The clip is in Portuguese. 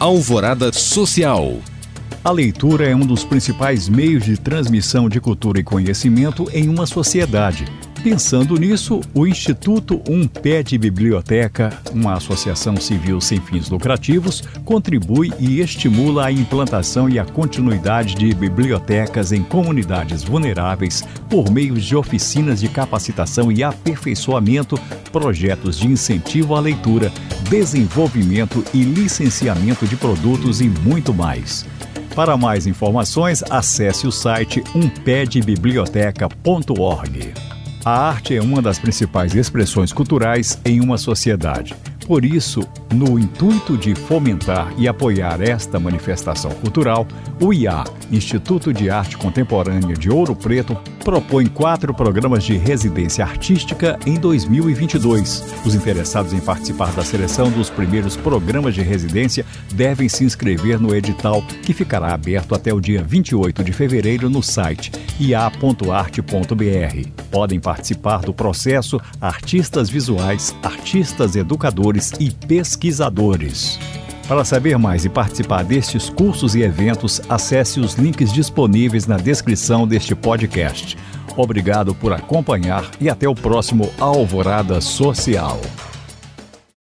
Alvorada Social. A leitura é um dos principais meios de transmissão de cultura e conhecimento em uma sociedade. Pensando nisso, o Instituto Um Pé de Biblioteca, uma associação civil sem fins lucrativos, contribui e estimula a implantação e a continuidade de bibliotecas em comunidades vulneráveis por meio de oficinas de capacitação e aperfeiçoamento, projetos de incentivo à leitura, desenvolvimento e licenciamento de produtos e muito mais. Para mais informações, acesse o site umpedbiblioteca.org. A arte é uma das principais expressões culturais em uma sociedade. Por isso, no intuito de fomentar e apoiar esta manifestação cultural, o IA, Instituto de Arte Contemporânea de Ouro Preto, propõe quatro programas de residência artística em 2022. Os interessados em participar da seleção dos primeiros programas de residência devem se inscrever no edital, que ficará aberto até o dia 28 de fevereiro no site ia.arte.br. Podem participar do processo artistas visuais, artistas educadores e pesquisadores. Para saber mais e participar destes cursos e eventos, acesse os links disponíveis na descrição deste podcast. Obrigado por acompanhar e até o próximo Alvorada Social.